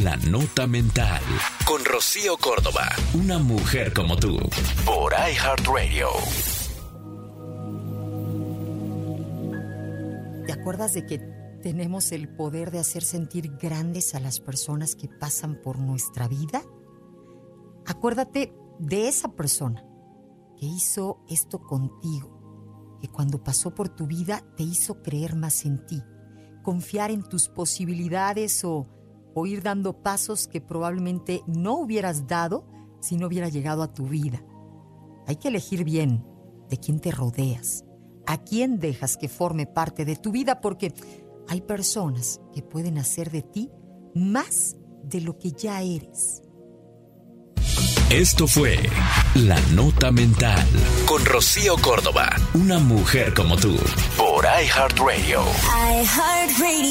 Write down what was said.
La Nota Mental. Con Rocío Córdoba. Una mujer como tú. Por iHeartRadio. ¿Te acuerdas de que tenemos el poder de hacer sentir grandes a las personas que pasan por nuestra vida? Acuérdate de esa persona que hizo esto contigo, que cuando pasó por tu vida te hizo creer más en ti, confiar en tus posibilidades o, o ir dando pasos que probablemente no hubieras dado si no hubiera llegado a tu vida. Hay que elegir bien de quién te rodeas, a quién dejas que forme parte de tu vida, porque hay personas que pueden hacer de ti más de lo que ya eres. Esto fue La Nota Mental con Rocío Córdoba. Una mujer como tú. Por iHeartRadio. iHeartRadio.